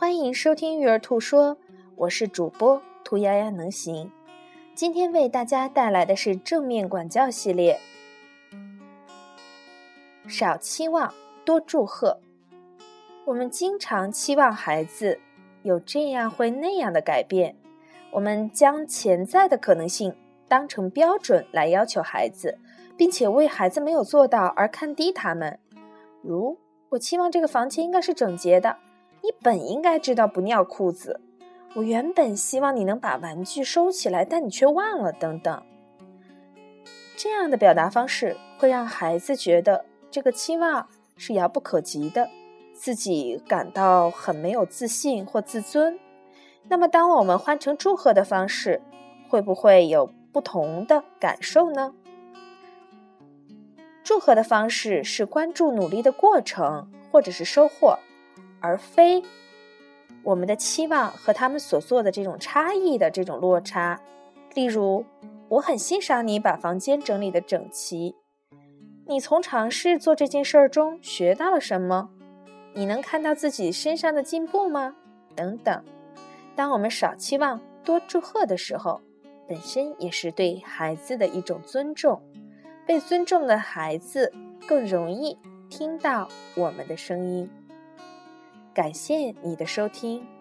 欢迎收听育儿兔说，我是主播兔丫丫能行。今天为大家带来的是正面管教系列，少期望，多祝贺。我们经常期望孩子有这样会那样的改变，我们将潜在的可能性当成标准来要求孩子，并且为孩子没有做到而看低他们。如我期望这个房间应该是整洁的，你本应该知道不尿裤子。我原本希望你能把玩具收起来，但你却忘了，等等。这样的表达方式会让孩子觉得这个期望是遥不可及的。自己感到很没有自信或自尊，那么当我们换成祝贺的方式，会不会有不同的感受呢？祝贺的方式是关注努力的过程或者是收获，而非我们的期望和他们所做的这种差异的这种落差。例如，我很欣赏你把房间整理的整齐，你从尝试做这件事儿中学到了什么？你能看到自己身上的进步吗？等等。当我们少期望多祝贺的时候，本身也是对孩子的一种尊重。被尊重的孩子更容易听到我们的声音。感谢你的收听。